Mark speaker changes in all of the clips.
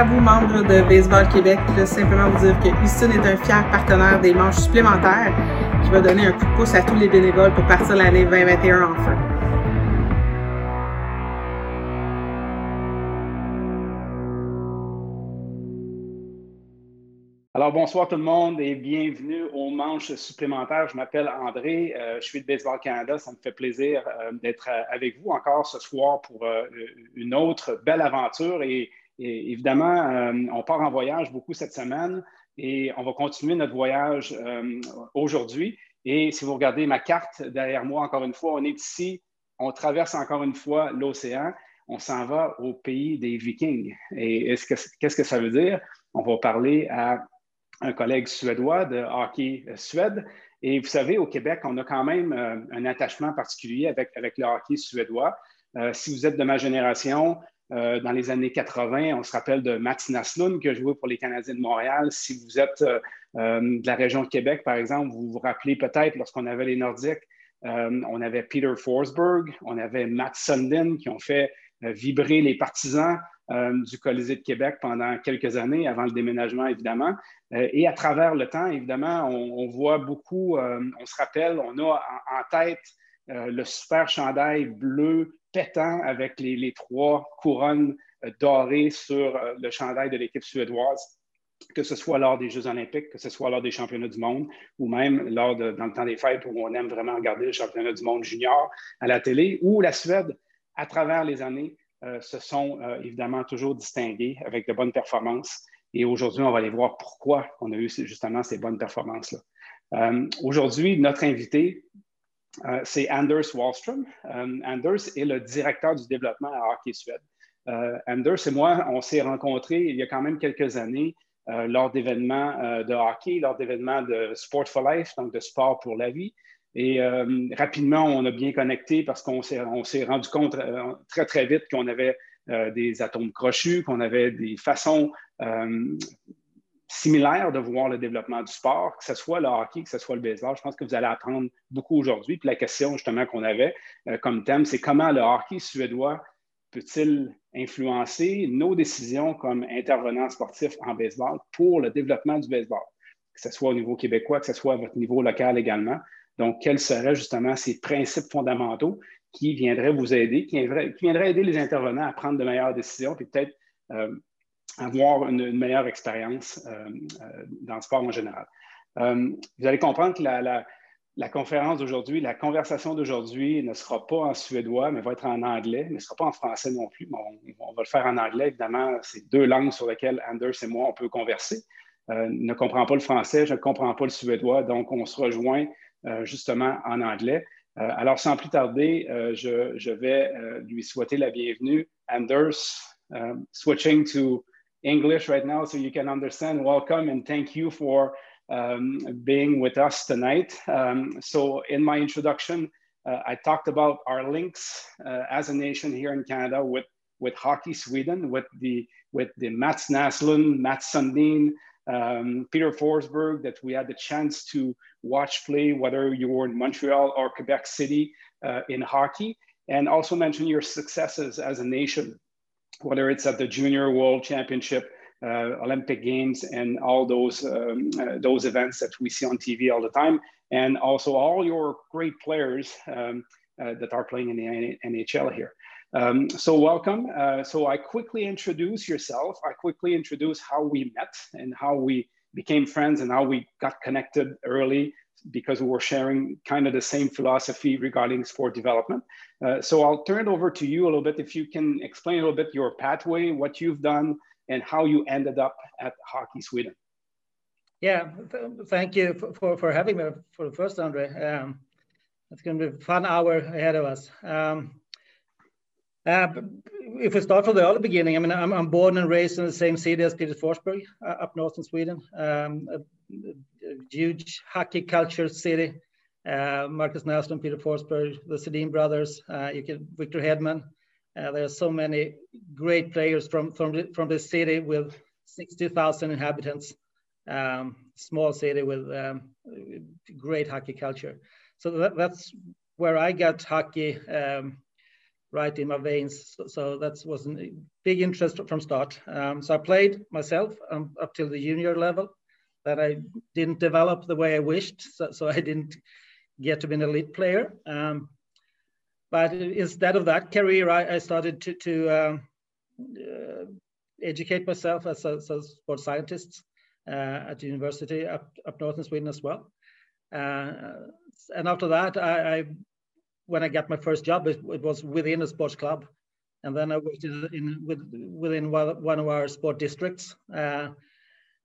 Speaker 1: à vous, membres de Baseball Québec. Simplement vous dire que Houston est un fier partenaire des manches supplémentaires qui va donner un coup de pouce à tous les bénévoles pour partir l'année 2021 en feu.
Speaker 2: Alors, bonsoir tout le monde et bienvenue aux manches supplémentaires. Je m'appelle André, euh, je suis de Baseball Canada. Ça me fait plaisir euh, d'être euh, avec vous encore ce soir pour une autre belle aventure. Et, évidemment, on part en voyage beaucoup cette semaine et on va continuer notre voyage aujourd'hui. Et si vous regardez ma carte derrière moi, encore une fois, on est ici, on traverse encore une fois l'océan. On s'en va au pays des Vikings. Et qu'est-ce que ça veut dire? On va parler à un collègue suédois de hockey euh, Suède. Et vous savez, au Québec, on a quand même euh, un attachement particulier avec, le hockey suédois. Euh, si vous êtes de ma génération, dans les années 80, on se rappelle de Mats Naslund qui a joué pour les Canadiens de Montréal. Si vous êtes de la région de Québec, par exemple, vous vous rappelez peut-être lorsqu'on avait les Nordiques, on avait Peter Forsberg, on avait Matt Sundin qui ont fait vibrer les partisans euh, du Colisée de Québec pendant quelques années, avant le déménagement, évidemment. Euh, et à travers le temps, évidemment, on, voit beaucoup, euh, on se rappelle, on a en, tête le super chandail bleu pétant avec les, trois couronnes dorées sur le chandail de l'équipe suédoise que ce soit lors des Jeux olympiques, que ce soit lors des championnats du monde, ou même lors dans le temps des fêtes où on aime vraiment regarder le championnat du monde junior à la télé, ou la Suède, à travers les années, euh, se sont euh, évidemment toujours distingués avec de bonnes performances. Et aujourd'hui, on va aller voir pourquoi on a eu justement ces bonnes performances-là. Euh, aujourd'hui, notre invité, c'est Anders Wallström. Anders est le directeur du développement à Hockey Suède. Anders et moi, on s'est rencontrés il y a quand même quelques années lors d'événements de hockey, lors d'événements de Sport for Life, donc de sport pour la vie. Et euh, rapidement, on a bien connecté parce qu'on s'est, rendu compte euh, très, très vite qu'on avait euh, des atomes crochus, qu'on avait des façons similaires de voir le développement du sport, que ce soit le hockey, que ce soit le baseball. Je pense que vous allez apprendre beaucoup aujourd'hui. Puis la question justement qu'on avait comme thème, c'est comment le hockey suédois peut-il influencer nos décisions comme intervenants sportifs en baseball pour le développement du baseball, que ce soit au niveau québécois, que ce soit à votre niveau local également. Donc, quels seraient justement ces principes fondamentaux qui viendraient vous aider, qui viendraient, aider les intervenants à prendre de meilleures décisions, puis peut-être euh, avoir une, meilleure expérience euh, euh, dans le sport en général. vous allez comprendre que la, conférence d'aujourd'hui, la conversation d'aujourd'hui ne sera pas en suédois, mais va être en anglais, mais ne sera pas en français non plus. On, va le faire en anglais, évidemment. C'est deux langues sur lesquelles Anders et moi, on peut converser. ne comprend pas le français, je ne comprends pas le suédois, donc on se rejoint euh, justement en anglais. Euh, alors, sans plus tarder, euh, je, vais lui souhaiter la bienvenue. Anders, switching to English right now so you can understand. Welcome and thank you for um, being with us tonight. Um, so, in my introduction, uh, I talked about our links uh, as a nation here in Canada with, with Hockey Sweden, with the, with the Mats Naslund, Mats Sundin, um, Peter Forsberg that we had the chance to watch play, whether you were in Montreal or Quebec City uh, in hockey, and also mention your successes as a nation, whether it's at the Junior World Championship, uh, Olympic Games, and all those um, uh, those events that we see on TV all the time, and also all your great players um, uh, that are playing in the NHL here. Um, so welcome. Uh, so I quickly introduce yourself. I quickly introduce how we met and how we became friends and how we got connected early because we were sharing kind of the same philosophy regarding sport development. Uh, so I'll turn it over to you a little bit if you can explain a little bit your pathway, what you've done, and how you ended up at Hockey Sweden.
Speaker 3: Yeah, th thank you for, for, for, having me for the first, Andre. Um, it's going to be a fun hour ahead of us. Um, uh, if we start from the early beginning, I mean, I'm, I'm, born and raised in the same city as Peter Forsberg, uh, up north in Sweden. Um, huge hockey culture city. Uh, Markus Naslund, Peter Forsberg, the Sedin brothers, uh, you can Victor Hedman. Uh, there are so many great players from from from this city with 60,000 inhabitants. Um, small city with um, great hockey culture. So that, that's where I got hockey. Um, right in my veins. So, so that was a big interest from start. Um, so I played myself um, up till the junior level, but I didn't develop the way I wished. So, so I didn't get to be an elite player. Um, but instead of that career, I, I started to, to um, uh, educate myself as a, as a sports scientist uh, at university up, up north in Sweden as well. Uh, and after that, I, I, when I got my first job, it, it, was within a sports club, and then I worked in, with, within one of our sport districts.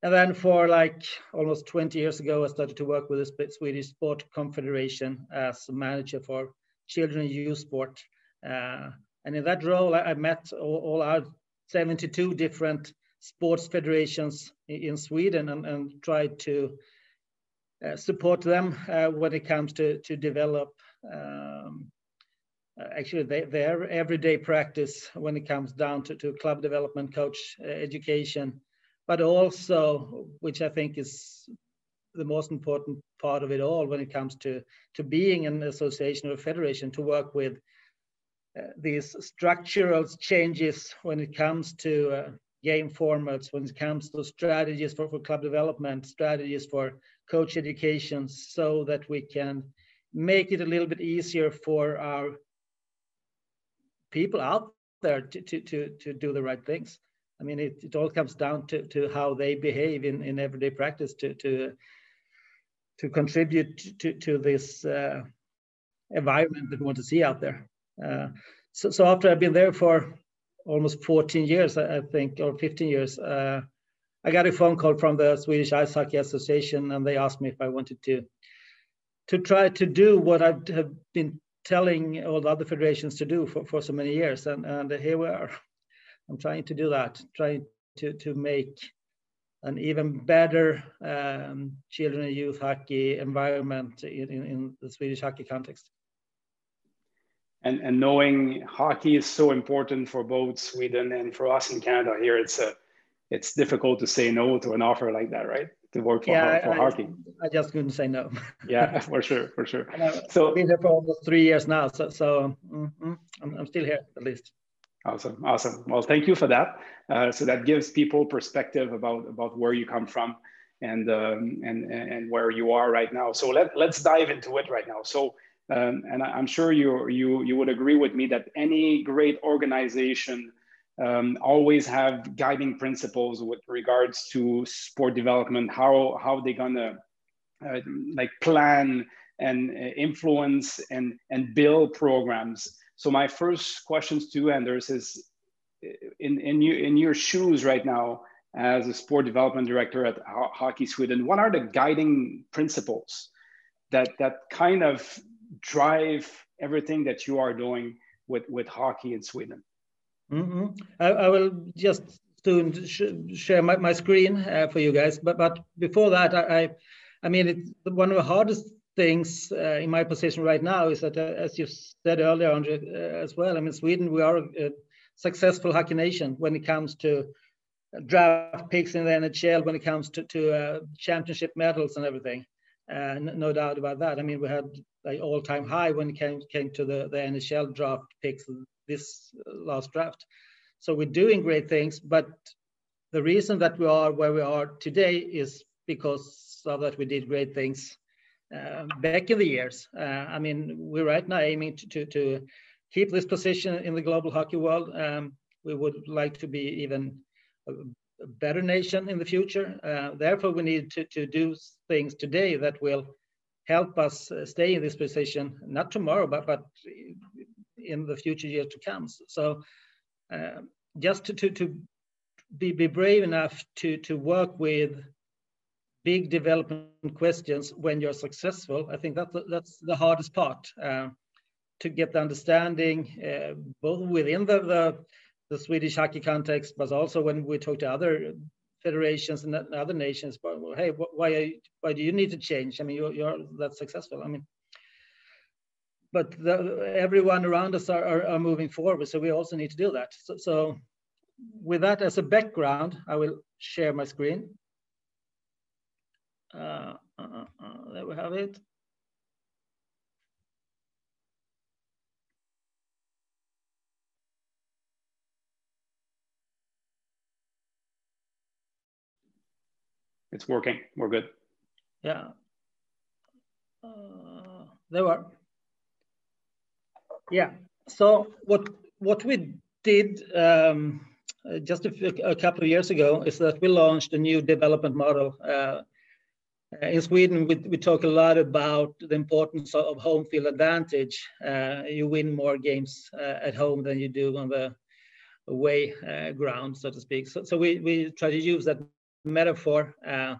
Speaker 3: And then for like almost 20 years ago, I started to work with the Swedish Sport Confederation as a manager for children and youth sport. Uh, and in that role, I, I met all, all, our 72 different sports federations in, in Sweden and, and tried to uh, support them uh, when it comes to, to develop um, uh, actually they, their everyday practice when it comes down to, to club development, coach uh, education, but also, which I think is the most important part of it all when it comes to, to being an association or a federation, to work with uh, these structural changes when it comes to uh, game formats, when it comes to strategies for, for club development, strategies for coach education, so that we can make it a little bit easier for our people out there to, to, to, to do the right things. I mean, it, it all comes down to, to how they behave in, in everyday practice to, to, to contribute to, to this uh, environment that we want to see out there. Uh, so, so after I've been there for almost 14 years, I, think, or 15 years, uh, I got a phone call from the Swedish Ice Hockey Association, and they asked me if I wanted to to try to do what I have been telling all the other federations to do for, for so many years, and and here we are. I'm trying to do that, trying to to make an even better um, children and youth hockey environment in, in, in, the Swedish hockey context.
Speaker 2: And, and knowing hockey is so important for both Sweden and for us in Canada here, it's a it's difficult to say no to an offer like that, right? To work for, yeah, for I, hockey.
Speaker 3: I just couldn't say no.
Speaker 2: yeah, for sure, for sure.
Speaker 3: so I've been here for almost three years now, so, so mm-hmm, I'm, I'm still here at least.
Speaker 2: Awesome, awesome. Well, thank you for that. Uh, so that gives people perspective about about where you come from and um, and and where you are right now. So let let's dive into it right now. So. Um, and I'm sure you you you would agree with me that any great organization um, always have guiding principles with regards to sport development how how they're gonna uh, like plan and uh, influence and and build programs so my first questions to anders is in in you in your shoes right now as a sport development director at Ho hockey sweden what are the guiding principles that that kind of drive everything that you are doing with with hockey in sweden
Speaker 3: Mm -hmm. I, I, will just soon sh share my, my screen uh, for you guys. But but before that, I I, I mean, it's one of the hardest things uh, in my position right now is that, uh, as you said earlier, Andre, uh, as well. I mean, Sweden, we are a, successful hockey nation when it comes to draft picks in the NHL, when it comes to to uh, championship medals and everything. Uh, no doubt about that. I mean, we had like all-time high when it came came to the the NHL draft picks this last draft. So we're doing great things, but the reason that we are where we are today is because of that we did great things back in the years. Uh, I mean, we're right now aiming to, to, to, keep this position in the global hockey world. Um, we would like to be even a, better nation in the future. Uh, therefore, we need to, to do things today that will help us stay in this position, not tomorrow, but, but in the future years to come. So uh, just to, to, to be, be brave enough to, to work with big development questions when you're successful, I think that's, that's the hardest part. Uh, to get the understanding uh, both within the, the, the Swedish hockey context, but also when we talk to other federations and other nations. But hey, why you, why do you need to change? I mean, you're, you're that successful. I mean, but the, everyone around us are, are, are, moving forward. So we also need to do that. So, so with that as a background, I will share my screen uh, uh, uh, there we have it.
Speaker 2: It's working. We're good.
Speaker 3: Yeah. Uh, they were. Yeah. So what what we did um, uh, just a, few, a, couple of years ago is that we launched a new development model. Uh, in Sweden, we, we talk a lot about the importance of home field advantage. Uh, you win more games uh, at home than you do on the away uh, ground, so to speak. So, so we, we try to use that metaphor uh,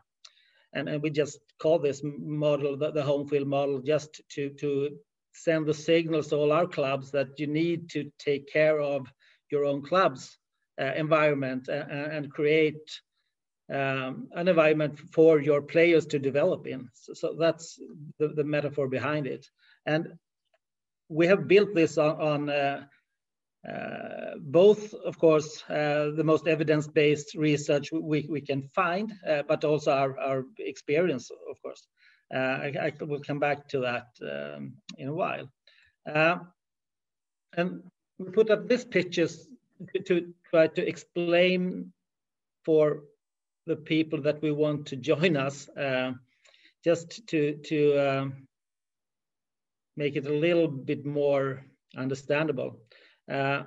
Speaker 3: and, and we just call this model the, the home field model just to, to send the signals to all our clubs that you need to take care of your own club's uh, environment and, and create um, an environment for your players to develop in. So, so that's the, the, metaphor behind it. And we have built this on, on uh, uh, both, of course, uh, the most evidence-based research we, we can find, uh, but also our, our experience, of course. Uh, I, I, will come back to that um, in a while. Uh, and we put up these pictures to, to, try to explain for the people that we want to join us, uh, just to, to um, make it a little bit more understandable. Uh,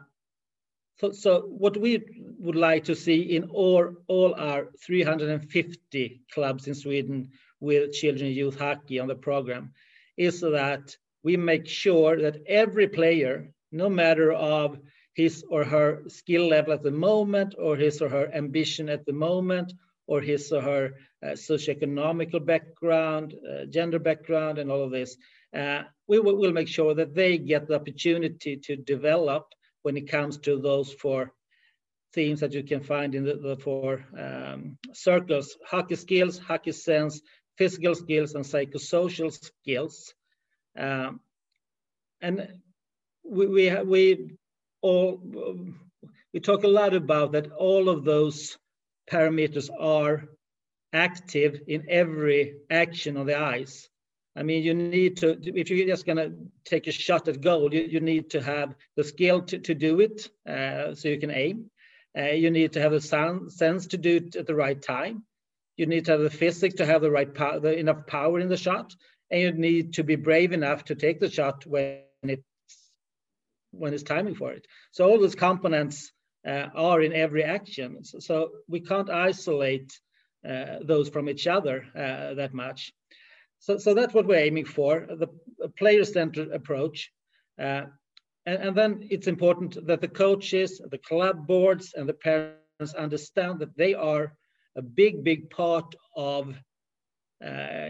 Speaker 3: so, so what we would like to see in all, all our 350 clubs in Sweden with children youth hockey on the program is that we make sure that every player, no matter of his or her skill level at the moment, or his or her ambition at the moment, or his or her uh, socioeconomical background, uh, gender background, and all of this, uh, we will make sure that they get the opportunity to develop when it comes to those four themes that you can find in the, the four um, circles, hockey skills, hockey sense, physical skills, and psychosocial skills. Um, and we, we, we all, we talk a lot about that all of those parameters are active in every action on the ice. I mean, you need to, if you're just going to take a shot at goal, you, you need to have the skill to, to do it uh, so you can aim. Uh, you need to have the sound, sense to do it at the right time. You need to have the physics to have the right power, the, enough power in the shot. And you need to be brave enough to take the shot when it's, when it's timing for it. So all those components are in every action. So, so we can't isolate uh, those from each other uh, that much. So, so that's what we're aiming for, the player-centered approach. Uh, and, and, then it's important that the coaches, the club boards, and the parents understand that they are a big, big part of uh,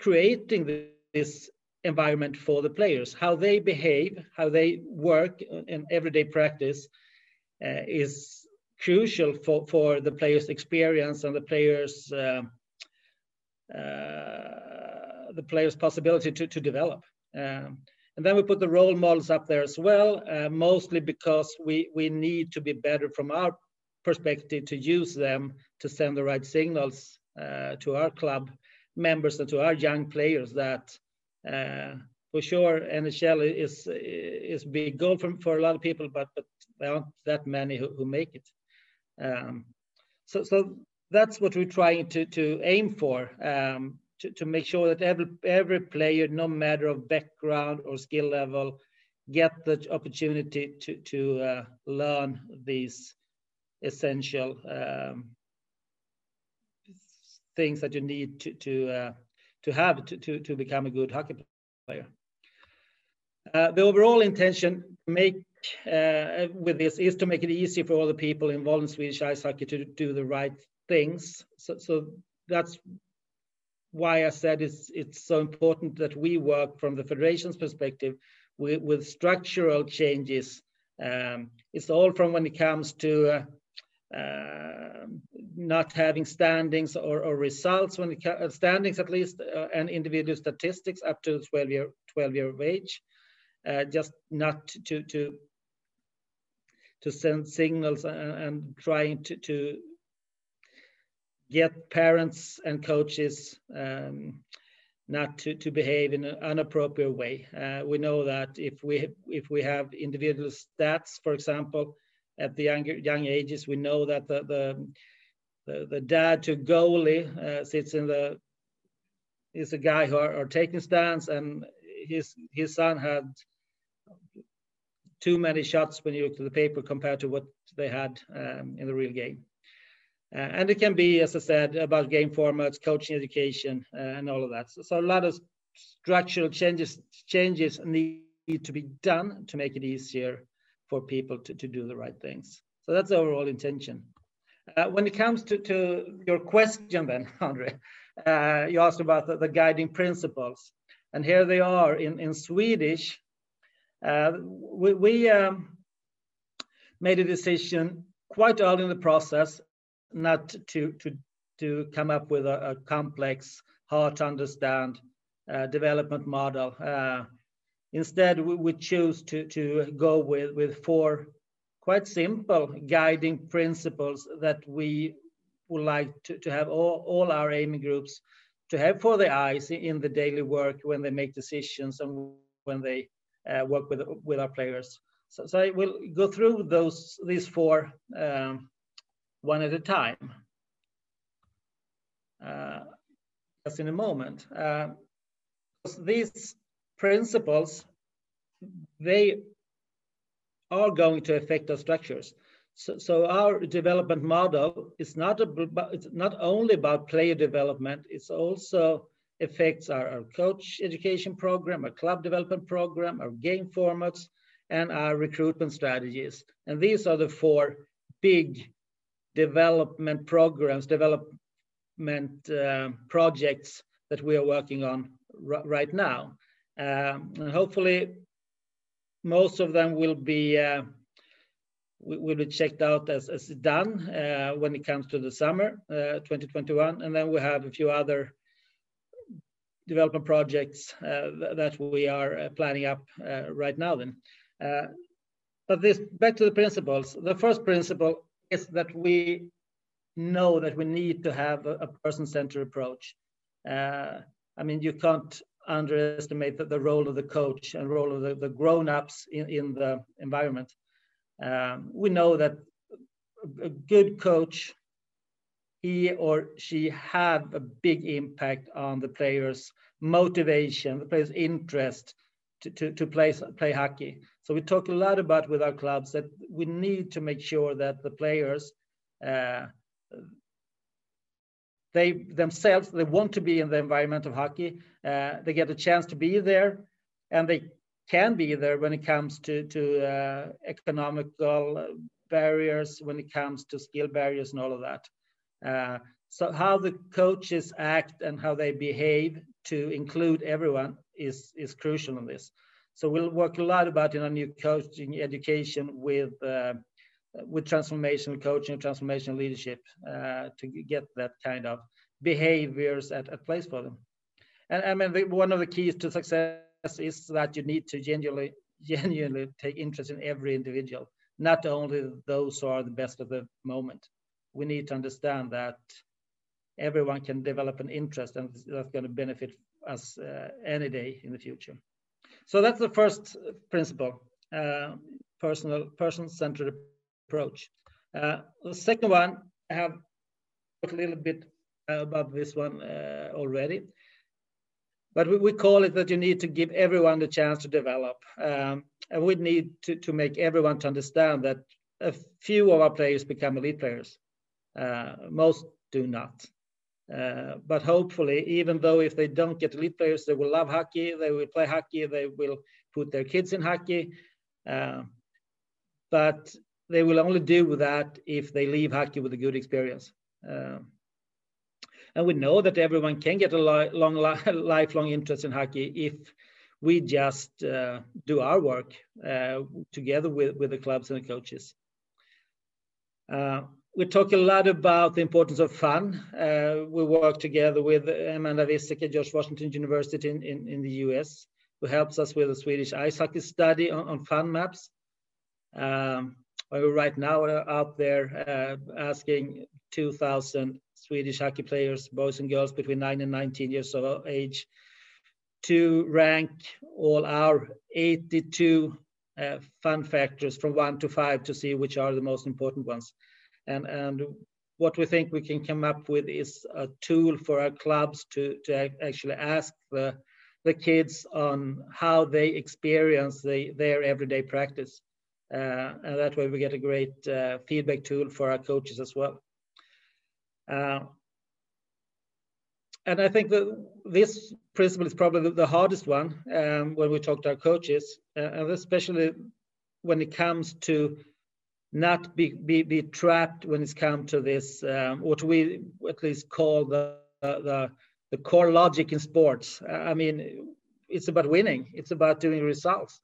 Speaker 3: creating this environment for the players. How they behave, how they work in everyday practice uh, is crucial for, for the players' experience and the players' uh, uh, the player's possibility to, to develop. Um, and then we put the role models up there as well, uh, mostly because we, we need to be better from our perspective to use them to send the right signals uh, to our club members and to our young players that uh, for sure NHL is is big goal for, for a lot of people, but but there aren't that many who, who make it. Um, so so that's what we're trying to, to aim for, um, to, to make sure that every, every player, no matter of background or skill level, get the opportunity to, to uh, learn these essential um, things that you need to, to, uh, to have to, to, to become a good hockey player. Uh, the overall intention to make uh, with this is to make it easy for all the people involved in Swedish ice hockey to do the right things. So, so that's why I said it's it's so important that we work from the federation's perspective with, with structural changes. Um, it's all from when it comes to uh, uh, not having standings or, or results when it uh, standings at least uh, and individual statistics up to 12 year 12 year of age. Uh, just not to to to send signals and, and trying to, to get parents and coaches um, not to, to behave in an inappropriate way. Uh, we know that if we if we have individual stats, for example, at the young young ages, we know that the the, the, the dad to goalie uh, sits in the is a guy who are, are, taking stands and his his son had too many shots when you look to the paper compared to what they had um, in the real game. Uh, and it can be, as I said, about game formats, coaching education, uh, and all of that. So, so, a lot of structural changes changes need to be done to make it easier for people to, to do the right things. So that's the overall intention. Uh, when it comes to, to your question then, Andre, uh, you asked about the, the, guiding principles. And here they are in, in Swedish. Uh, we, we um, made a decision quite early in the process not to, to, to come up with a, a complex, hard to understand uh, development model. Uh, instead, we, we choose to, to go with, with four quite simple guiding principles that we would like to, to have all, all our aiming groups to have for the eyes in the daily work when they make decisions and when they uh, work with, with our players. So, so I will go through those these four um, one at a time. Uh, just in a moment. Uh, these principles, they are going to affect our structures. So, so our development model is not about, it's not only about player development, it's also affects our, our coach education program, our club development program, our game formats, and our recruitment strategies. And these are the four big development programs, development uh, projects that we are working on right now. Um, and hopefully most of them will be uh, will be checked out as, as done uh, when it comes to the summer uh, 2021 and then we have a few other development projects uh, that we are uh, planning up uh, right now then. But this back to the principles. The first principle is that we know that we need to have a, a person-centered approach. I mean you can't underestimate the, the role of the coach and role of the, the grown-ups in, in the environment. Um, we know that a good coach, he or she have a big impact on the players' motivation, the players' interest to, to, to play, play hockey. So we talk a lot about with our clubs that we need to make sure that the players uh, they themselves they want to be in the environment of hockey uh, they get a chance to be there and they can be there when it comes to to uh, economical barriers when it comes to skill barriers and all of that uh, so how the coaches act and how they behave to include everyone is is crucial in this so we'll work a lot about in our new coaching education with uh, with transformational coaching, transformational leadership uh, to get that kind of behaviors at, at place for them. And I mean, the, one of the keys to success is that you need to genuinely, genuinely take interest in every individual, not only those who are the best of the moment. We need to understand that everyone can develop an interest and that's going to benefit us uh, any day in the future. So that's the first principle, uh, personal, person-centered approach. Uh, the second one, I have talked a little bit about this one uh, already. But we, we, call it that you need to give everyone the chance to develop. Um, and we need to, to make everyone to understand that a few of our players become elite players. Uh, most do not. Uh, but hopefully, even though if they don't get elite players, they will love hockey, they will play hockey, they will put their kids in hockey. Uh, but they will only do that if they leave hockey with a good experience. Uh, and we know that everyone can get a li long, li lifelong interest in hockey if we just uh, do our work uh, together with, with the clubs and the coaches. We talk a lot about the importance of fun. Uh, we work together with Amanda Visek at George Washington University in, in, in, the US, who helps us with a Swedish ice hockey study on, on fun maps. Um, right now are out there uh, asking 2,000 Swedish hockey players, boys and girls between 9 and 19 years of age, to rank all our 82 uh, fun factors from one to five to see which are the most important ones. And, and what we think we can come up with is a tool for our clubs to, to actually ask the, the kids on how they experience the, their everyday practice. Uh, and that way we get a great uh, feedback tool for our coaches as well. Uh, and I think that this principle is probably the, hardest one um, when we talk to our coaches, uh, and especially when it comes to not be, be, be trapped when it's come to this, um, what we at least call the, the, the core logic in sports. I mean, it's about winning. It's about doing results.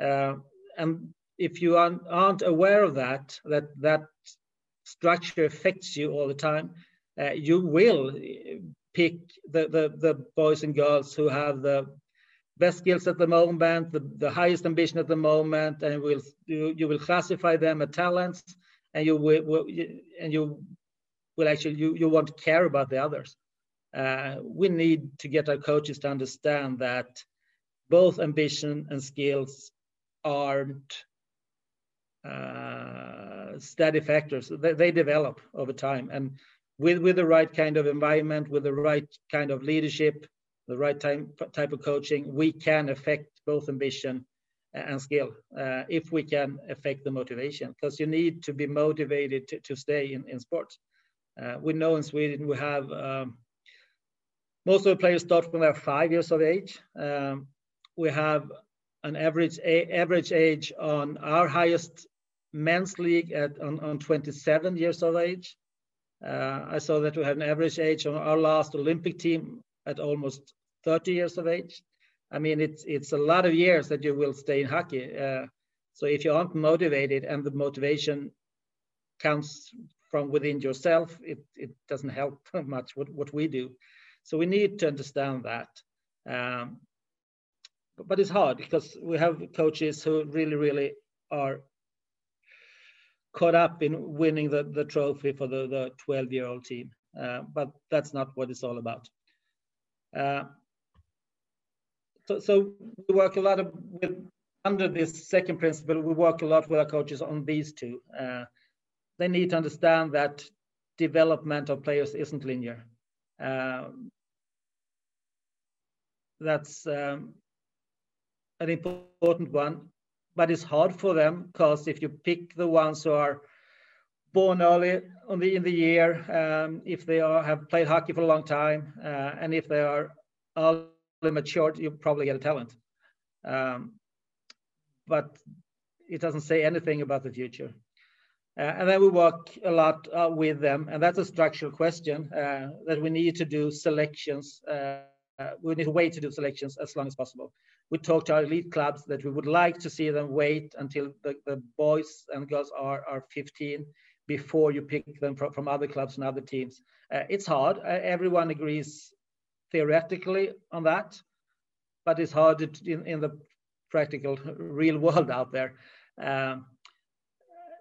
Speaker 3: Uh, and if you aren't, aren't aware of that, that that structure affects you all the time, uh, you will pick the, the, the boys and girls who have the best skills at the moment, the, the highest ambition at the moment, and will you, you will classify them as talents, and you will, will and you will actually you you won't care about the others. Uh, we need to get our coaches to understand that both ambition and skills aren't uh, steady factors. They, they develop over time, and with with the right kind of environment, with the right kind of leadership, the right time, type of coaching, we can affect both ambition and skill uh, if we can affect the motivation because you need to be motivated to, to stay in, in sports. Uh, we know in Sweden we have um, most of the players start when they're five years of age. Um, we have an average a, average age on our highest men's league at on, on 27 years of age. Uh, I saw that we have an average age on our last Olympic team at almost 30 years of age. I mean, it's it's a lot of years that you will stay in hockey. Uh, so if you aren't motivated and the motivation comes from within yourself, it, it doesn't help much what, what we do. So we need to understand that. Um, but it's hard because we have coaches who really, really are caught up in winning the, the trophy for the, the 12 year old team. Uh, but that's not what it's all about. Uh, so, so we work a lot of, with, under this second principle, we work a lot with our coaches on these two. Uh, they need to understand that development of players isn't linear. Uh, that's um, an important one but it's hard for them because if you pick the ones who are born early the, in the year, um, if they are, have played hockey for a long time, uh, and if they are early matured, you probably get a talent. Um, but it doesn't say anything about the future. Uh, and then we work a lot uh, with them, and that's a structural question uh, that we need to do selections. Uh, we need to wait to do selections as long as possible we talk to our elite clubs that we would like to see them wait until the, the boys and girls are, are 15 before you pick them from, from other clubs and other teams. Uh, it's hard. Uh, everyone agrees theoretically on that, but it's hard in, in the practical real world out there. Um,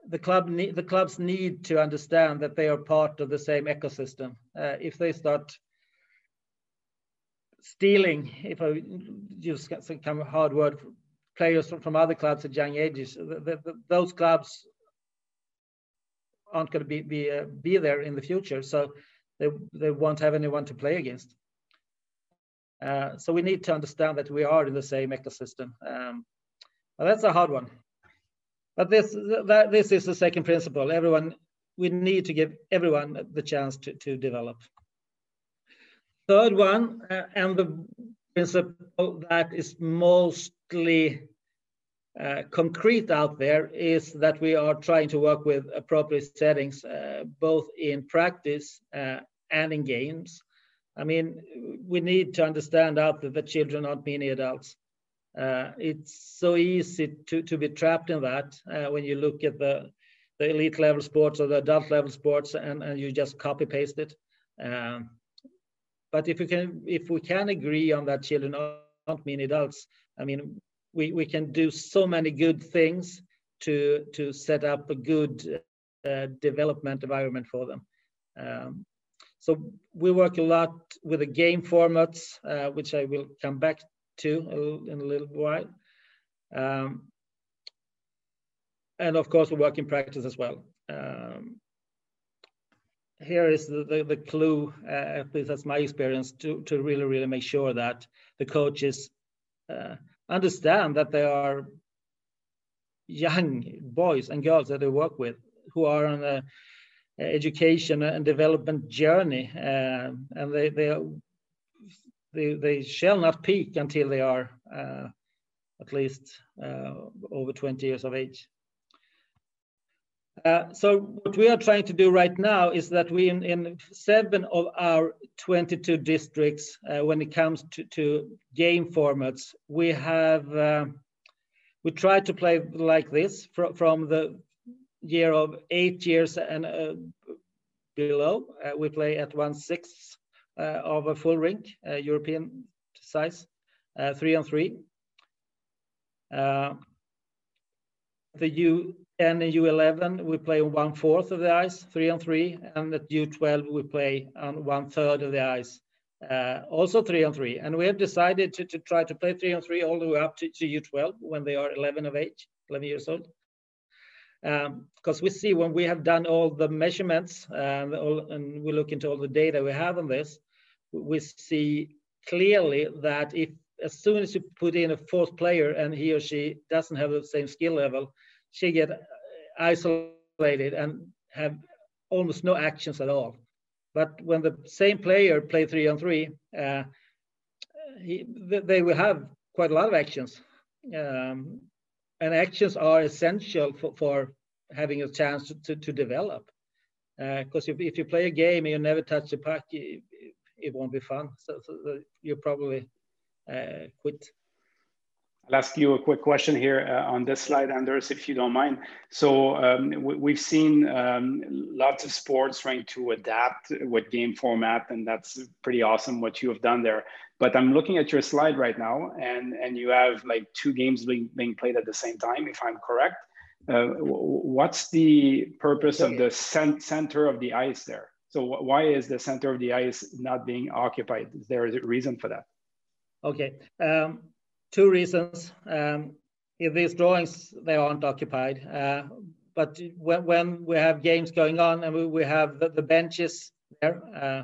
Speaker 3: the club the clubs need to understand that they are part of the same ecosystem. Uh, if they start stealing, if I use some kind of hard word, players from, from other clubs at young ages. The, the, those clubs aren't going to be be, uh, be there in the future, so they they won't have anyone to play against. Uh, so we need to understand that we are in the same ecosystem. Um, that's a hard one, but this that, this is the second principle. Everyone, we need to give everyone the chance to to develop. Third one, uh, and the principle that is mostly uh, concrete out there is that we are trying to work with appropriate settings, uh, both in practice uh, and in games. I mean, we need to understand out that the children aren't mini adults. Uh, it's so easy to, to be trapped in that uh, when you look at the, the elite level sports or the adult level sports and, and you just copy paste it. Um, but if we can, if we can agree on that children aren't mini adults, I mean, we, we can do so many good things to to set up a good uh, development environment for them. Um, so we work a lot with the game formats, uh, which I will come back to in a little while. Um, and of course, we work in practice as well. Um, here is the, the, the clue, uh, at least that's my experience, to, to really, really make sure that the coaches uh, understand that there are young boys and girls that they work with who are on a, education and development journey, uh, and they, they, they, they shall not peak until they are uh, at least uh, over 20 years of age. Uh, so what we are trying to do right now is that we in, in seven of our 22 districts, uh, when it comes to, to, game formats, we have uh, we try to play like this fr from the year of eight years and uh, below. Uh, we play at one sixth of a full rink, European size, three on three. the U and in U11, we play on one fourth of the ice, three on three, and at U12, we play on one third of the ice, uh, also three on three. And we have decided to, to try to play three on three all the way up to, to U12 when they are 11 of age, 11 years old. Because um, we see when we have done all the measurements and, all, and we look into all the data we have on this, we see clearly that if as soon as you put in a fourth player and he or she doesn't have the same skill level, she get isolated and have almost no actions at all. But when the same player play three on three, uh, he, they will have quite a lot of actions. Um, and actions are essential for, for having a chance to, to, to develop. Because uh, if, if you play a game and you never touch the puck, it, it won't be fun. So, so you probably uh, quit.
Speaker 2: I'll ask you a quick question here uh, on this slide, Anders, if you don't mind. So um, we, have seen um, lots of sports trying to adapt with game format, and that's pretty awesome what you have done there. But I'm looking at your slide right now, and, and you have like two games being, being played at the same time, if I'm correct. Uh, what's the purpose of the cent center of the ice there? So why is the center of the ice not being occupied? Is there a reason for that?
Speaker 3: Okay. Um, two reasons. Um, in these drawings, they aren't occupied. Uh, but when, when, we have games going on and we, we have the, the, benches there, uh,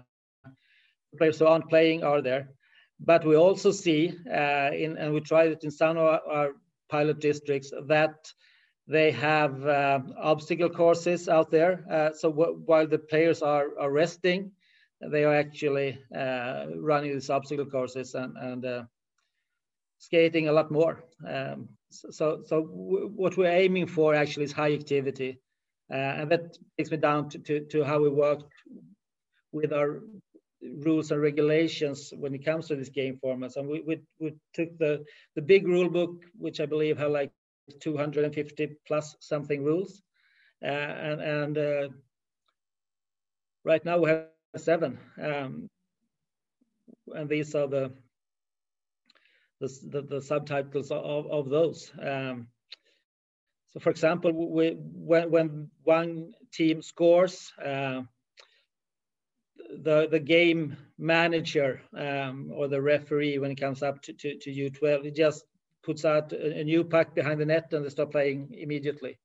Speaker 3: the players who aren't playing are there. But we also see, uh, in, and we tried it in some of our, our pilot districts, that they have uh, obstacle courses out there. Uh, so while the players are, are resting, they are actually uh, running these obstacle courses and, and skating a lot more. Um, so, so what we're aiming for actually is high activity, uh, and that takes me down to, to, to, how we work with our rules and regulations when it comes to this game formats. And we, we, we took the, the big rule book, which I believe had like 250 plus something rules, uh, and, and uh, right now we have seven. Um, and these are the the, the, the subtitles of, of those. Um, so for example, we, when, when one team scores, uh, the, the game manager um, or the referee, when it comes up to, to, to U12, he just puts out a, a, new puck behind the net and they start playing immediately.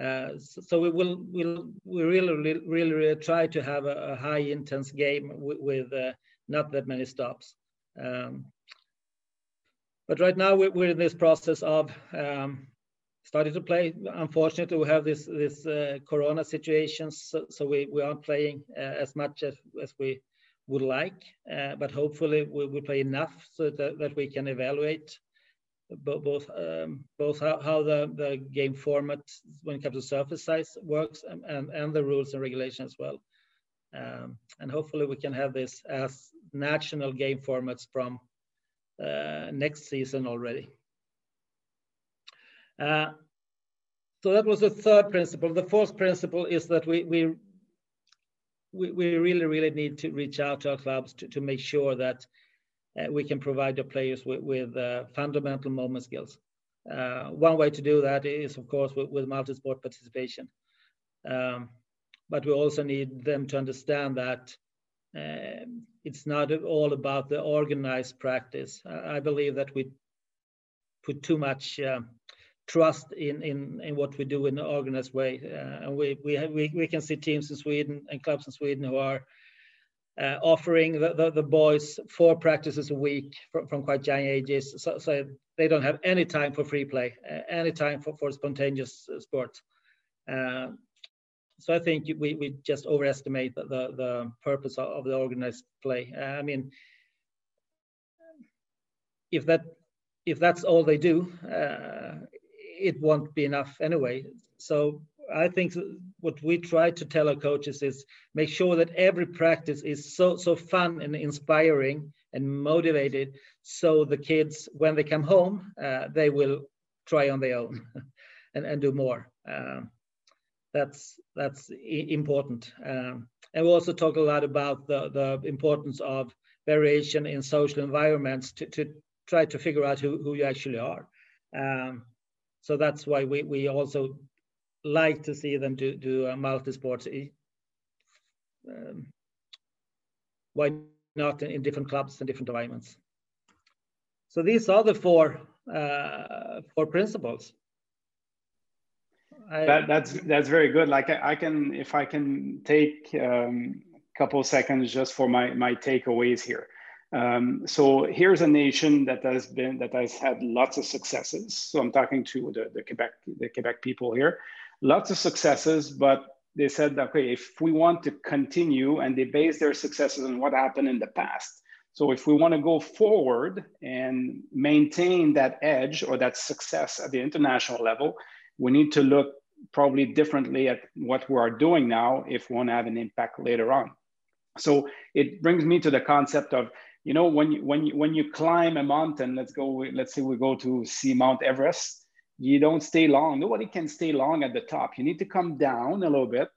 Speaker 3: Uh, so, so, we will we'll, we really, really, really, really try to have a, a high intense game with, with uh, not that many stops. Um, but right now we're, in this process of um, starting to play. Unfortunately, we have this this uh, Corona situation, so, so, we, we aren't playing uh, as much as, as we would like. Uh, but hopefully, we will play enough so that, that we can evaluate both both, um, both how, how, the, the game format when it comes to surface size works and, and, and the rules and regulations as well. Um, and hopefully, we can have this as national game formats from next season already. Uh, so that was the third principle. The fourth principle is that we we we, really really need to reach out to our clubs to, to make sure that uh, we can provide the players with, with uh, fundamental movement skills. Uh, one way to do that is, of course, with, with multi-sport participation. Um, but we also need them to understand that uh, it's not all about the organized practice. I believe that we put too much uh, trust in, in, in what we do in an organized way. Uh, and we, we, have, we, we can see teams in Sweden and clubs in Sweden who are uh, offering the, the, the, boys four practices a week from, from quite young ages. So, so, they don't have any time for free play, uh, any time for, for spontaneous uh, sports. Uh, so I think we, we just overestimate the, the, the purpose of, the organized play. Uh, I mean, if that if that's all they do, uh, it won't be enough anyway. So I think what we try to tell our coaches is make sure that every practice is so so fun and inspiring and motivated, so the kids when they come home uh, they will try on their own and, and do more. Um, that's that's important. Um, and we also talk a lot about the the importance of variation in social environments to, to try to figure out who, who you actually are. Um, so that's why we, we also like to see them do, do uh, multi-sports. Um, why not in, in, different clubs and different environments? So these are the four uh, four principles.
Speaker 2: I, that, that's that's very good. Like I, I can, if I can take um, a couple seconds just for my my takeaways here. Um, so here's a nation that has been that has had lots of successes. So I'm talking to the, the Quebec the Quebec people here, lots of successes, but they said, okay, if we want to continue, and they base their successes on what happened in the past. So if we want to go forward and maintain that edge or that success at the international level, we need to look probably differently at what we are doing now if we want to have an impact later on. So it brings me to the concept of you know when you when you when you climb a mountain let's go let's say we go to see mount everest you don't stay long. Nobody can stay long at the top. You need to come down a little bit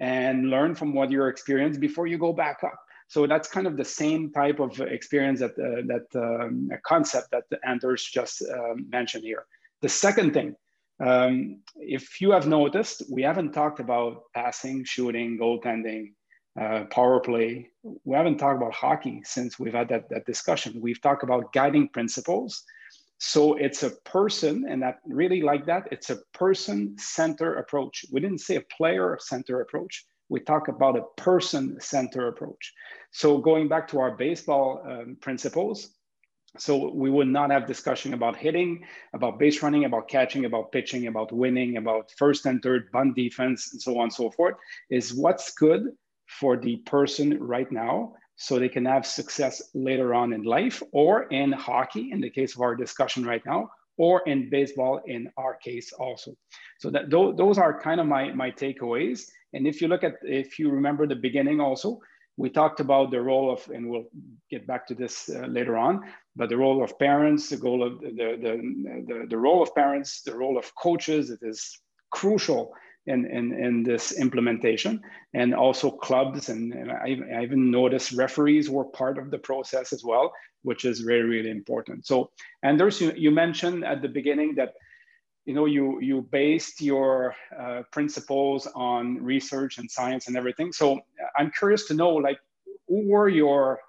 Speaker 2: and learn from what you experienced before you go back up. So that's kind of the same type of experience that uh, that um, concept that Anders just uh, mentioned here. The second thing um, if you have noticed we haven't talked about passing shooting goaltending uh, power play. We haven't talked about hockey since we've had that, that discussion. We've talked about guiding principles. So it's a person, and that really like that, it's a person center approach. We didn't say a player center approach. We talk about a person center approach. So going back to our baseball um, principles, so we would not have discussion about hitting, about base running, about catching, about pitching, about winning, about first and third bunt defense, and so on and so forth. Is what's good for the person right now so they can have success later on in life or in hockey in the case of our discussion right now or in baseball in our case also so that th- those are kind of my my takeaways and if you look at if you remember the beginning also we talked about the role of and we'll get back to this uh, later on but the role of parents the goal of the, the the, the role of parents the role of coaches it is crucial in, in, in this implementation. And also clubs and, and I, I, even noticed referees were part of the process as well which is really really important. So anders you, you mentioned at the beginning that you know you you based your uh, principles on research and science and everything. So i'm curious to know like who were your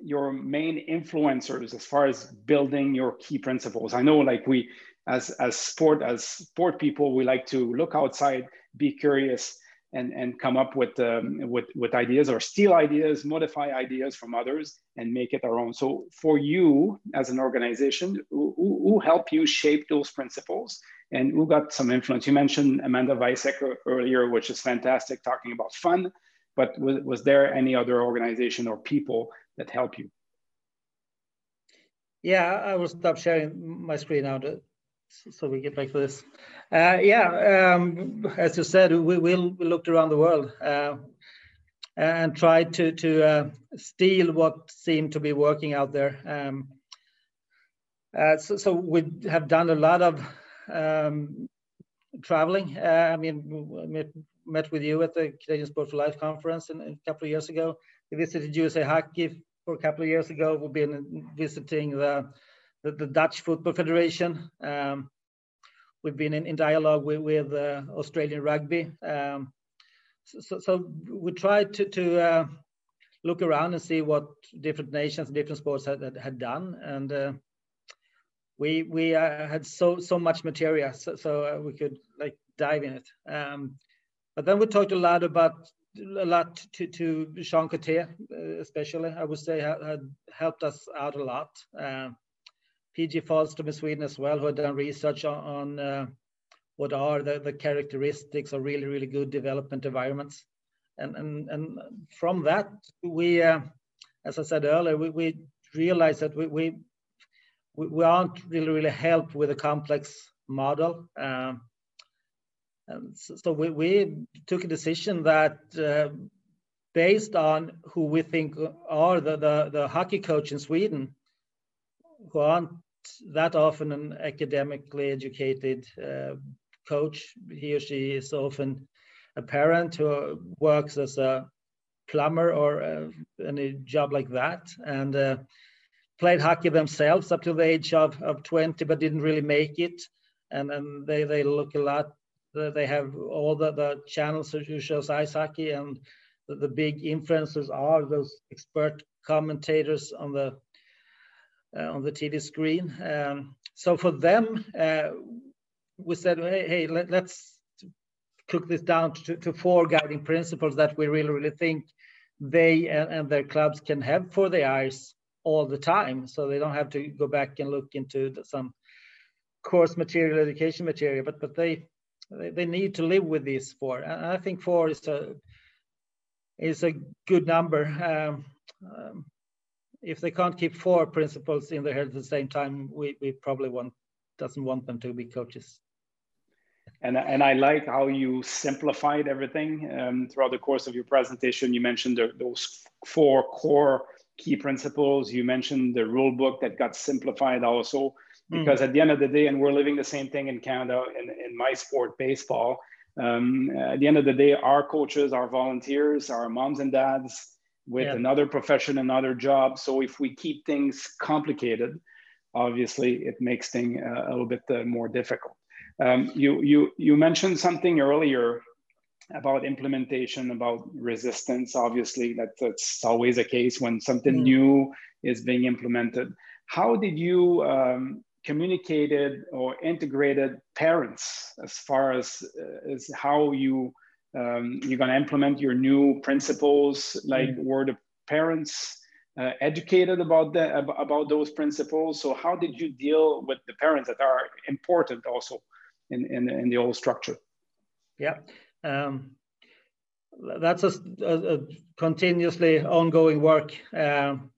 Speaker 2: your main influencers as far as building your key principles. I know like we as as sport as sport people we like to look outside be curious and and come up with um, with with ideas or steal ideas modify ideas from others and make it our own. So for you as an organization who, who help you shape those principles? And who got some influence? You mentioned amanda Visek earlier which is fantastic talking about fun but was, was there any other organization or people that help you
Speaker 3: yeah i will stop sharing my screen now to so we get back to this. Uh, yeah, um, as you said, we will we looked around the world uh, and tried to to uh, steal what seemed to be working out there. Um, uh, so, so, we have done a lot of um, traveling. Uh, I mean, met, met, with you at the Canadian Sport for Life conference in, in a couple of years ago. We visited USA Hockey for a couple of years ago. We've been visiting the the, the Dutch Football Federation. Um, we've been in, in dialogue with, with uh, Australian Rugby. Um, so, so, we tried to, to uh, look around and see what different nations, different sports had, had, had done. And uh, we we uh, had so so much material, so, so uh, we could like dive in it. Um, but then we talked a lot about a lot to to Jean Coté, uh, especially. I would say had, helped us out a lot. Uh, PG Fahlström in Sweden as well, who had done research on, on uh, what are the, the characteristics of really really good development environments, and and and from that we, uh, as I said earlier, we, we realized that we, we we aren't really really helped with a complex model. Um, and so, so we, we, took a decision that uh, based on who we think are the, the, the hockey coach in Sweden, who aren't that often an academically educated uh, coach. He or she is often a parent who works as a plumber or uh, any job like that, and uh, played hockey themselves up to the age of, of 20, but didn't really make it. And then they, they look a lot they have all the, the channels who shows ice hockey and the, the big influencers are those expert commentators on the uh, on the TV screen. Um, so for them, uh, we said, hey, hey let, us cook this down to, to, four guiding principles that we really, really think they and, and, their clubs can have for the ice all the time. So they don't have to go back and look into some course material, education material, but but they they, need to live with these four. And I think four is a is a good number. Um, um, if they can't keep four principles in their head at the same time, we, we probably want doesn't want them to be coaches.
Speaker 2: And, and I like how you simplified everything um, throughout the course of your presentation. You mentioned the, those four core key principles. You mentioned the rule book that got simplified also. Hmm. because mm. at the end of the day, and we're living the same thing in Canada in, in my sport, baseball. Um, at the end of the day, our coaches, our volunteers, our moms and dads with yeah. another profession, another job. So if we keep things complicated, obviously it makes things uh, a little bit uh, more difficult. Um, you, you, you mentioned something earlier about implementation, about resistance. Obviously, that, that's always a case when something mm. new is being implemented. How did you um, communicated or integrated parents as far as, uh, as how you um, you're going to implement your new principles like mm. were the parents uh, educated about the about those principles so how did you deal with the parents that are important also in in, in the old structure
Speaker 3: yeah um, that's a, a, a, continuously ongoing work um,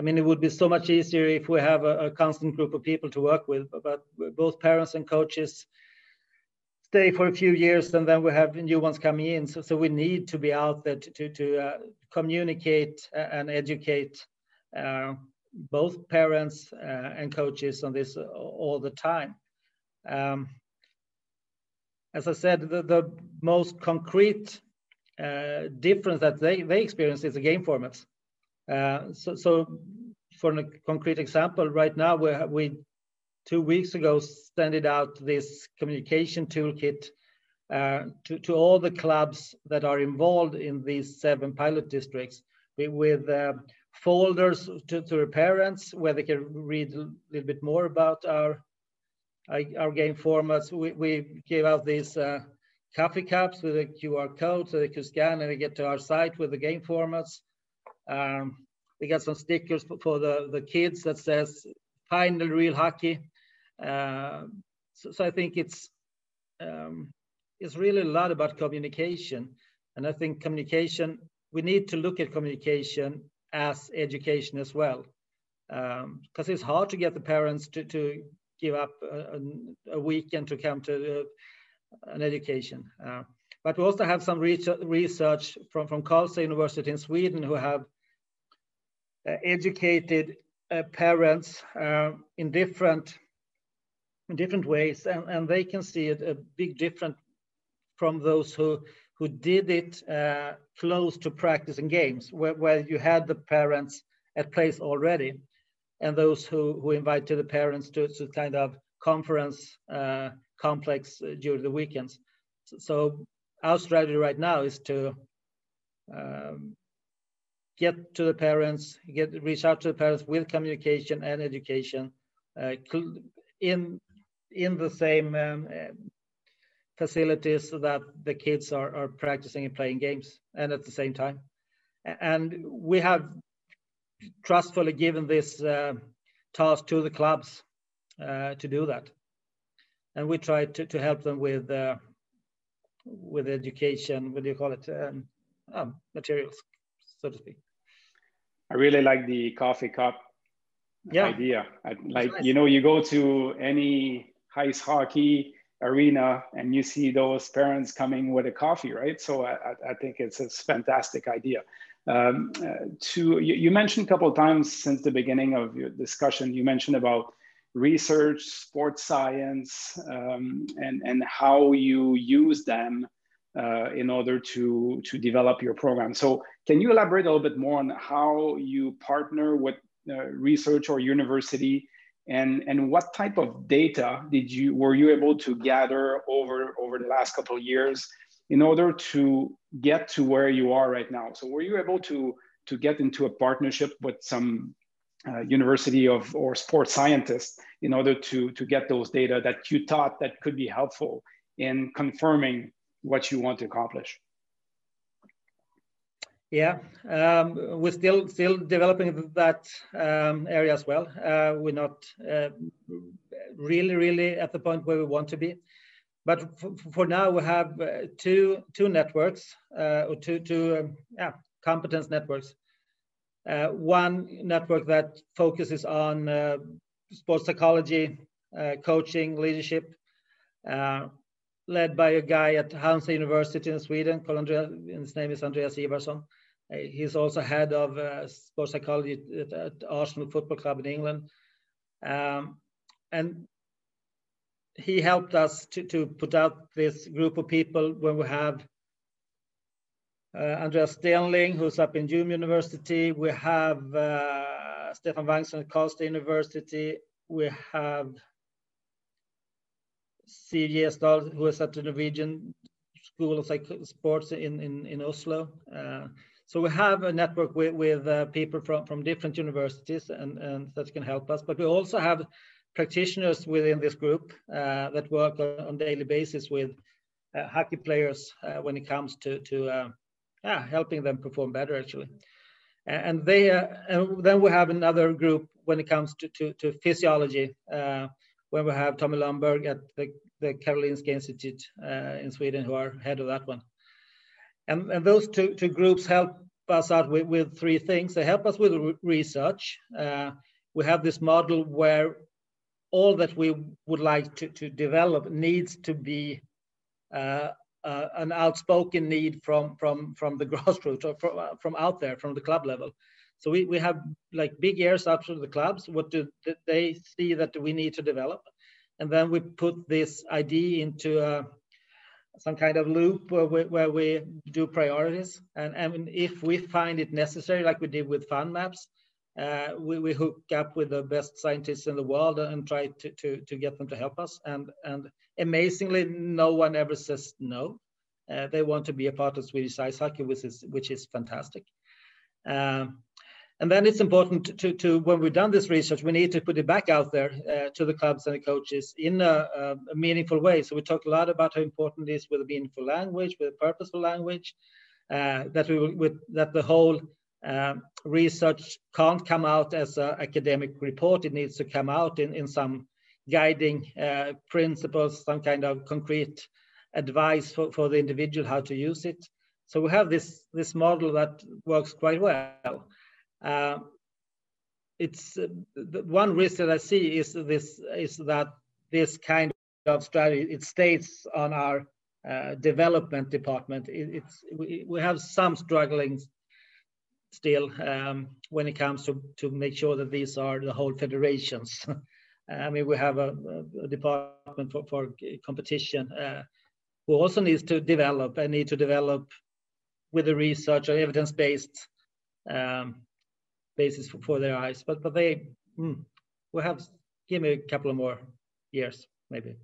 Speaker 3: I mean, it would be so much easier if we have a, a constant group of people to work with, but both parents and coaches stay for a few years and then we have new ones coming in. So, so we need to be out there to, to, to uh, communicate and educate uh, both parents uh, and coaches on this all the time. Um, as I said, the, the most concrete uh, difference that they, they experience is the game formats. Uh, so, so for a concrete example, right now we, we two weeks ago sent out this communication toolkit uh, to, to all the clubs that are involved in these seven pilot districts with uh, folders to, to their parents where they can read a little bit more about our our game formats. We, we gave out these uh, coffee cups with a QR code so they could scan and they get to our site with the game formats. Um, we got some stickers for the, the kids that says final real hockey. Uh, so, so, I think it's um, it's really a lot about communication. And I think communication, we need to look at communication as education as well. Because um, it's hard to get the parents to, to give up a, a weekend to come to uh, an education. Uh, but we also have some research from, from Karlstad University in Sweden who have uh, educated uh, parents uh, in different in different ways, and, and they can see it a big difference from those who who did it uh, close to practice and games, where, where you had the parents at place already, and those who who invited the parents to, to kind of conference uh, complex during the weekends. So, our strategy right now is to um, get to the parents, get reach out to the parents with communication and education, uh, in in the same um, facilities that the kids are, are practicing and playing games and at the same time. And we have trustfully given this uh, task to the clubs uh, to do that. And we try to, to help them with uh, with education what do you call it um, um, materials so to speak
Speaker 2: i really like the coffee cup yeah. idea I, like nice. you know you go to any ice hockey arena and you see those parents coming with a coffee right so i, I think it's a fantastic idea um, uh, to you, you, mentioned a couple of times since the beginning of your discussion you mentioned about research, sports science, um, and, and how you use them uh, in order to, to develop your program. So can you elaborate a little bit more on how you partner with uh, research or university and, and what type of data did you, were you able to gather over, over the last couple of years in order to get to where you are right now? So were you able to, to get into a partnership with some uh, university of or sports scientists in order to to get those data that you thought that could be helpful in confirming what you want to accomplish.
Speaker 3: Yeah um, we're still still developing that um, area as well. Uh, we're not uh, really really at the point where we want to be. But for now we have uh, two two networks uh, or two two um, yeah competence networks one network that focuses on uh, sports psychology, uh, coaching, leadership, led by a guy at Halmstad University in Sweden called Andrea, his name is Andreas Ivarsson. He's also head of uh, sports psychology at, at, Arsenal Football Club in England. Um, and he helped us to, to put out this group of people when we have uh, Andreas Stenling, who's up in Umeå University. We have uh, Stefan Wagnsson at Karlstad University. We have Siv Gjesdal, who is at the Norwegian School of Psych Sports in, in, in Oslo. Uh, so we have a network with, with uh, people from, from different universities and, and that can help us. But we also have practitioners within this group uh, that work on, on daily basis with uh, hockey players uh, when it comes to, to uh, yeah, helping them perform better actually. And they, uh, and then we have another group when it comes to, to, to physiology, uh, when we have Tommy Lundberg at the, the Karolinska Institute uh, in Sweden, who are head of that one. And, and those two, two groups help us out with, with three things. They help us with research. Uh, we have this model where all that we would like to, to develop needs to be uh, uh, an outspoken need from from from the grassroots or from, uh, from out there from the club level. So we, we have like big ears up to the clubs. What do they see that we need to develop? And then we put this idea into uh, some kind of loop where we, where we do priorities. And, and if we find it necessary like we did with fun maps uh, we, we hook up with the best scientists in the world and try to, to, to get them to help us. And, and amazingly, no one ever says no. Uh, they want to be a part of Swedish ice hockey, which is, which is fantastic. Um, and then it's important to, to, when we've done this research, we need to put it back out there uh, to the clubs and the coaches in a, a, meaningful way. So we talk a lot about how important it is with a meaningful language, with a purposeful language, uh, that we with, that the whole um, research can't come out as an academic report. It needs to come out in, in some guiding uh, principles, some kind of concrete advice for, for the individual how to use it. So we have this, this model that works quite well. Uh, it's uh, one risk that I see is this is that this kind of strategy it stays on our uh, development department. It, it's we, we have some struggling still um, when it comes to, to make sure that these are the whole federations. I mean, we have a, a department for, for competition uh, who also needs to develop and need to develop with the research or evidence-based um, basis for, for, their eyes. But but they mm, will have give me a couple of more years maybe.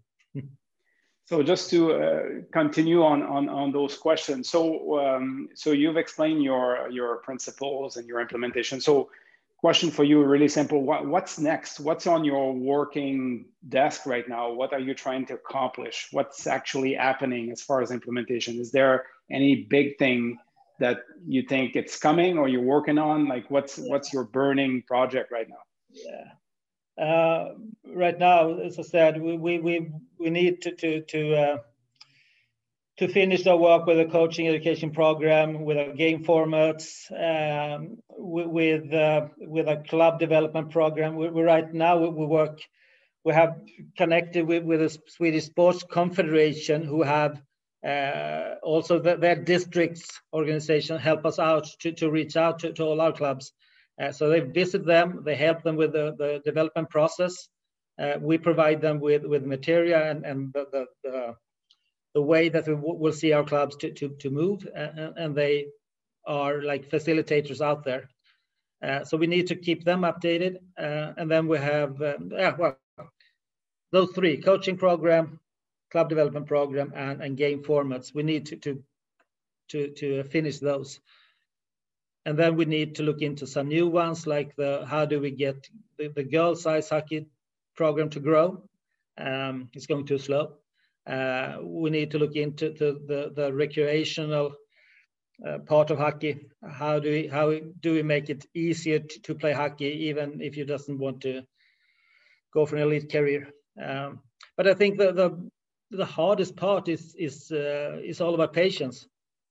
Speaker 2: So just to uh, continue on, on, on those questions. So, um, so you've explained your, your principles and your implementation. So question for you, really simple. What, what's next? What's on your working desk right now? What are you trying to accomplish? What's actually happening as far as implementation? Is there any big thing that you think it's coming or you're working on? Like what's what's your burning project right now?
Speaker 3: Yeah. Uh, right now, as I said, we need to to to uh, to finish our work with a coaching education program, with our game formats, um, with with, uh, club development program. Right now we, we, work. We have connected with the Swedish Sports Confederation, who have also the, their districts organization help us out to, reach out to all our clubs. Uh, so they visit them, they help them with the, the development process. Uh, we provide them with, with material and, and the, the, the, the way that we will see our clubs to, to, to move, and, they are like facilitators out there. Uh, so we need to keep them updated. Uh, and then we have, um, yeah, well, those three coaching program, club development program and, and game formats. We need to, to, to, to finish those. And then we need to look into some new ones like the how do we get the, the girls ice hockey program to grow. Um, it's going too slow. Uh, we need to look into the, the, the recreational uh, part of hockey. How do we how do we make it easier to, to play hockey even if you doesn't want to go for an elite career? Um, but I think the, the the hardest part is is uh, is all about patience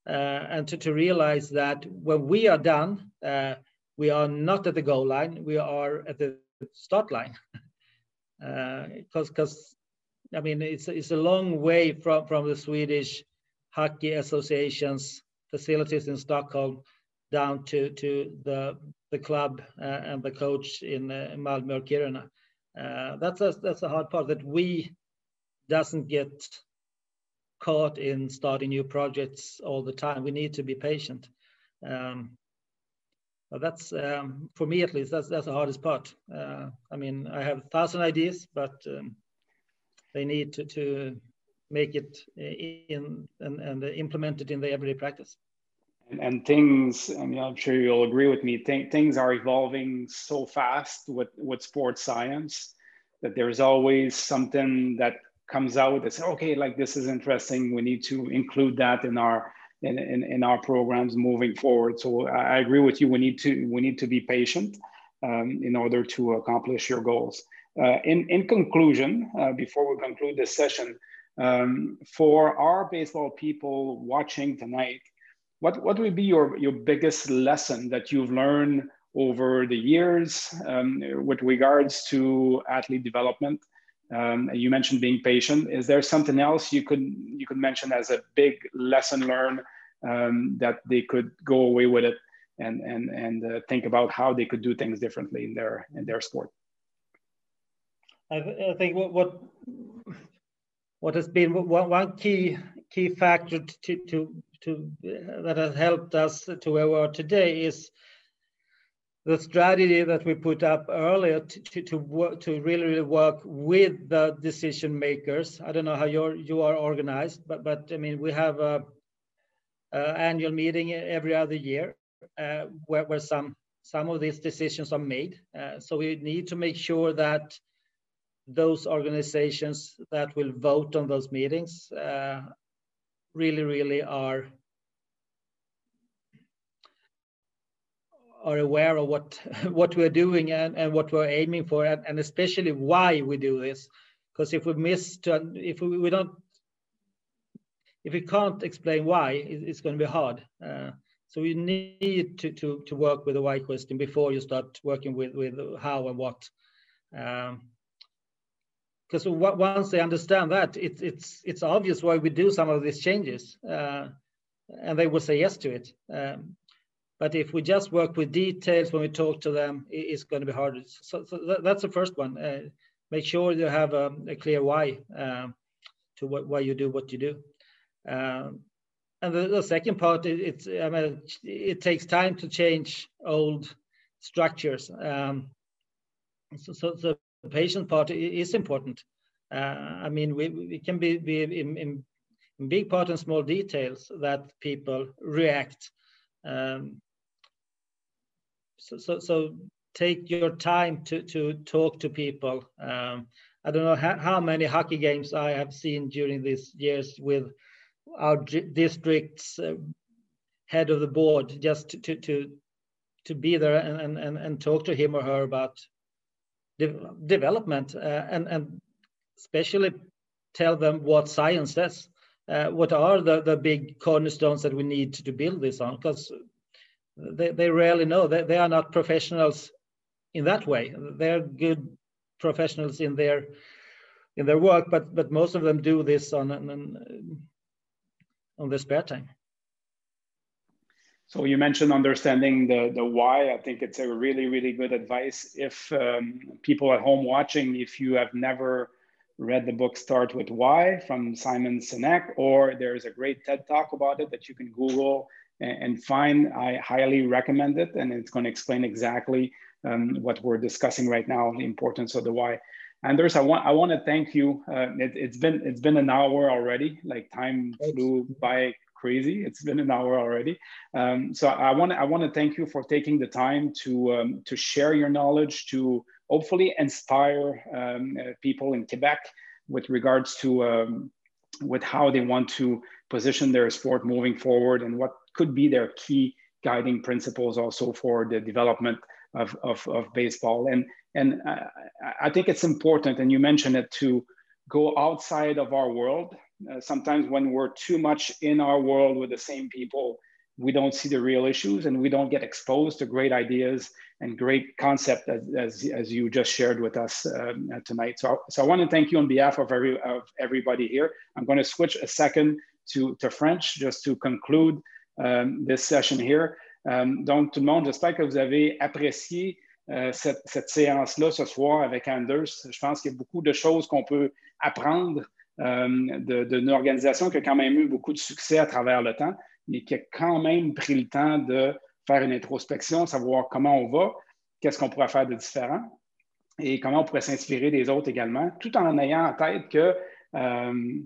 Speaker 3: and to, to realize that when we are done uh, we are not at the goal line we are at the start line. Because uh, because i mean it's it's a long way from from the swedish hockey association's facilities in stockholm down to to the the club uh, and the coach in uh, malmö or kiruna. That's a, that's a hard part that we doesn't get caught in starting new projects all the time. We need to be patient. Um, that's um, for me at least. That's that's the hardest part. Uh, I mean, I have a thousand ideas, but um, they need to, to make it in and, and implement it in the everyday practice.
Speaker 2: And, and things, I mean, I'm sure you'll agree with me. Th- things are evolving so fast with with sports science that there's always something that comes out and say, okay, like this is interesting. We need to include that in our in, in, in our programs moving forward. So I agree with you. We need to we need to be patient um, in order to accomplish your goals. Uh, in in conclusion, uh, before we conclude this session, um, for our baseball people watching tonight, what what would be your your biggest lesson that you've learned over the years um, with regards to athlete development? Um, you mentioned being patient. Is there something else you could you could mention as a big lesson learned um, that they could go away with it and and and uh, think about how they could do things differently in their in their sport?
Speaker 3: I, I think what, what what has been one, one key key factor to to to that has helped us to where we are today is the strategy that we put up earlier to to to, work, to really really work with the decision makers. I don't know how you're you are organized, but but I mean we have a, a annual meeting every other year uh, where where some some of these decisions are made. Uh, so we need to make sure that those organizations that will vote on those meetings uh, really really are are aware of what what we're doing and, and what we're aiming for and, and especially why we do this. Because if we miss to, if we, we don't if we can't explain why it, it's going to be hard. Uh, so you need to, to to work with the why question before you start working with with how and what. Because um, once they understand that it, it's it's obvious why we do some of these changes uh, and they will say yes to it. Um, but if we just work with details when we talk to them, it's going to be harder. So, so that's the first one. Uh, make sure you have a, a clear why uh, to what, why you do what you do. Um, and the, the, second part, it, it's I mean, it takes time to change old structures. Um, so, so, the patient part is important. Uh, I mean, we, we can be, be in, in, big part and small details that people react. Um, so, so, so take your time to to talk to people. Um, I don't know how, how, many hockey games I have seen during these years with our district's uh, head of the board, just to to to, to be there and, and and talk to him or her about de development uh, and and especially tell them what science says. Uh, what are the, the big cornerstones that we need to, to build this on? Because they, they rarely know. They, they are not professionals in that way. They're good professionals in their in their work, but but most of them do this on on, on their spare time.
Speaker 2: So you mentioned understanding the the why. I think it's a really really good advice. If um, people at home watching, if you have never read the book Start with Why from Simon Sinek, or there's a great TED talk about it that you can Google and, and find. I highly recommend it, and it's going to explain exactly um, what we're discussing right now, the importance of the why. Anders, I want I want to thank you. Uh, it, has been it's been an hour already. Like time flew by crazy. It's been an hour already. Um, so I want I want to thank you for taking the time to um, to share your knowledge to hopefully inspire um, uh, people in Quebec with regards to um, with how they want to position their sport moving forward and what could be their key guiding principles also for the development of, of, of baseball. And, and I, I think it's important, and you mentioned it, to go outside of our world. Uh, sometimes when we're too much in our world with the same people, we don't see the real issues and we don't get exposed to great ideas and great concept as, as, as you just shared with us um, tonight. So, so I want to thank you on behalf of, every, of everybody here. I'm going to switch a second to, to French just to conclude this session here. Um, donc, tout le monde, j'espère que vous avez apprécié euh, cette, cette séance-là ce soir avec Anders. Je pense qu'il y a beaucoup de choses qu'on peut apprendre euh, de, organisation qui a quand même eu beaucoup de succès à travers le temps mais qui a quand même pris le temps de faire une introspection, savoir comment on va, qu'est-ce qu'on pourrait faire de différent et comment on pourrait s'inspirer des autres également, tout en ayant en tête que euh,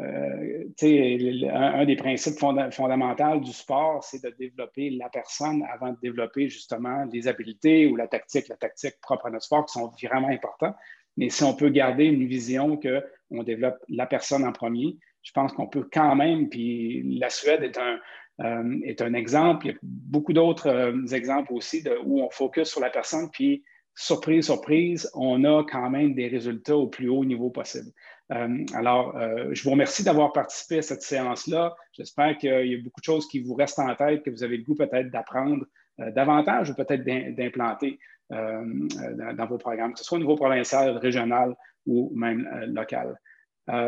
Speaker 2: euh, un, des principes fondamentaux du sport, c'est de développer la personne avant de développer justement les habiletés ou la tactique, la tactique propre à notre sport qui sont vraiment importants. Mais si on peut garder une vision qu'on développe la personne en premier, je pense qu'on peut quand même, puis la Suède est un, euh, est un exemple. Il y a beaucoup d'autres euh, exemples aussi où on focus sur la personne, puis surprise, surprise, on a quand même des résultats au plus haut niveau possible. Euh, alors, je vous remercie d'avoir participé à cette séance-là. J'espère qu'il y a beaucoup de choses qui vous restent en tête, que vous avez le goût peut-être d'apprendre davantage ou peut-être d'implanter dans, vos programmes, que ce soit au niveau provincial, régional ou même local.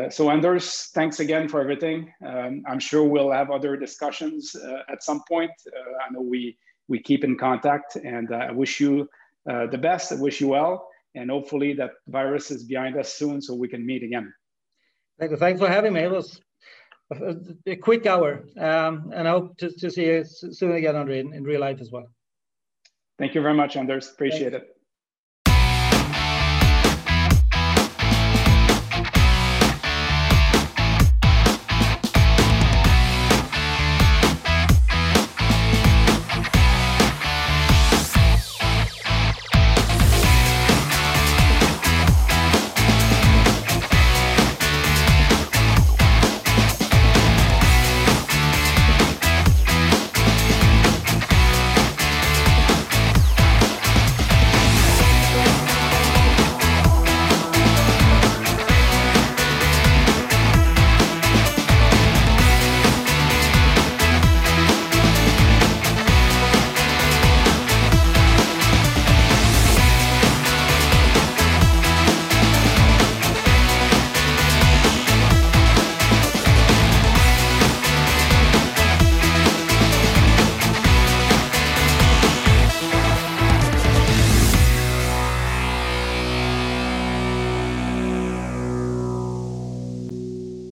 Speaker 2: So Anders, thanks again for everything. Um, I'm sure we'll have other discussions uh, at some point. Uh, I know we, we keep in contact and uh, I wish you the best. I wish you well. And hopefully that virus is behind us soon so we can meet again.
Speaker 3: Thank you. Thanks for having me. It was a, quick hour. Um, and I hope to, to see you soon again, Andre, in, in real life as well.
Speaker 2: Thank you very much, Anders. Appreciate Thanks. it.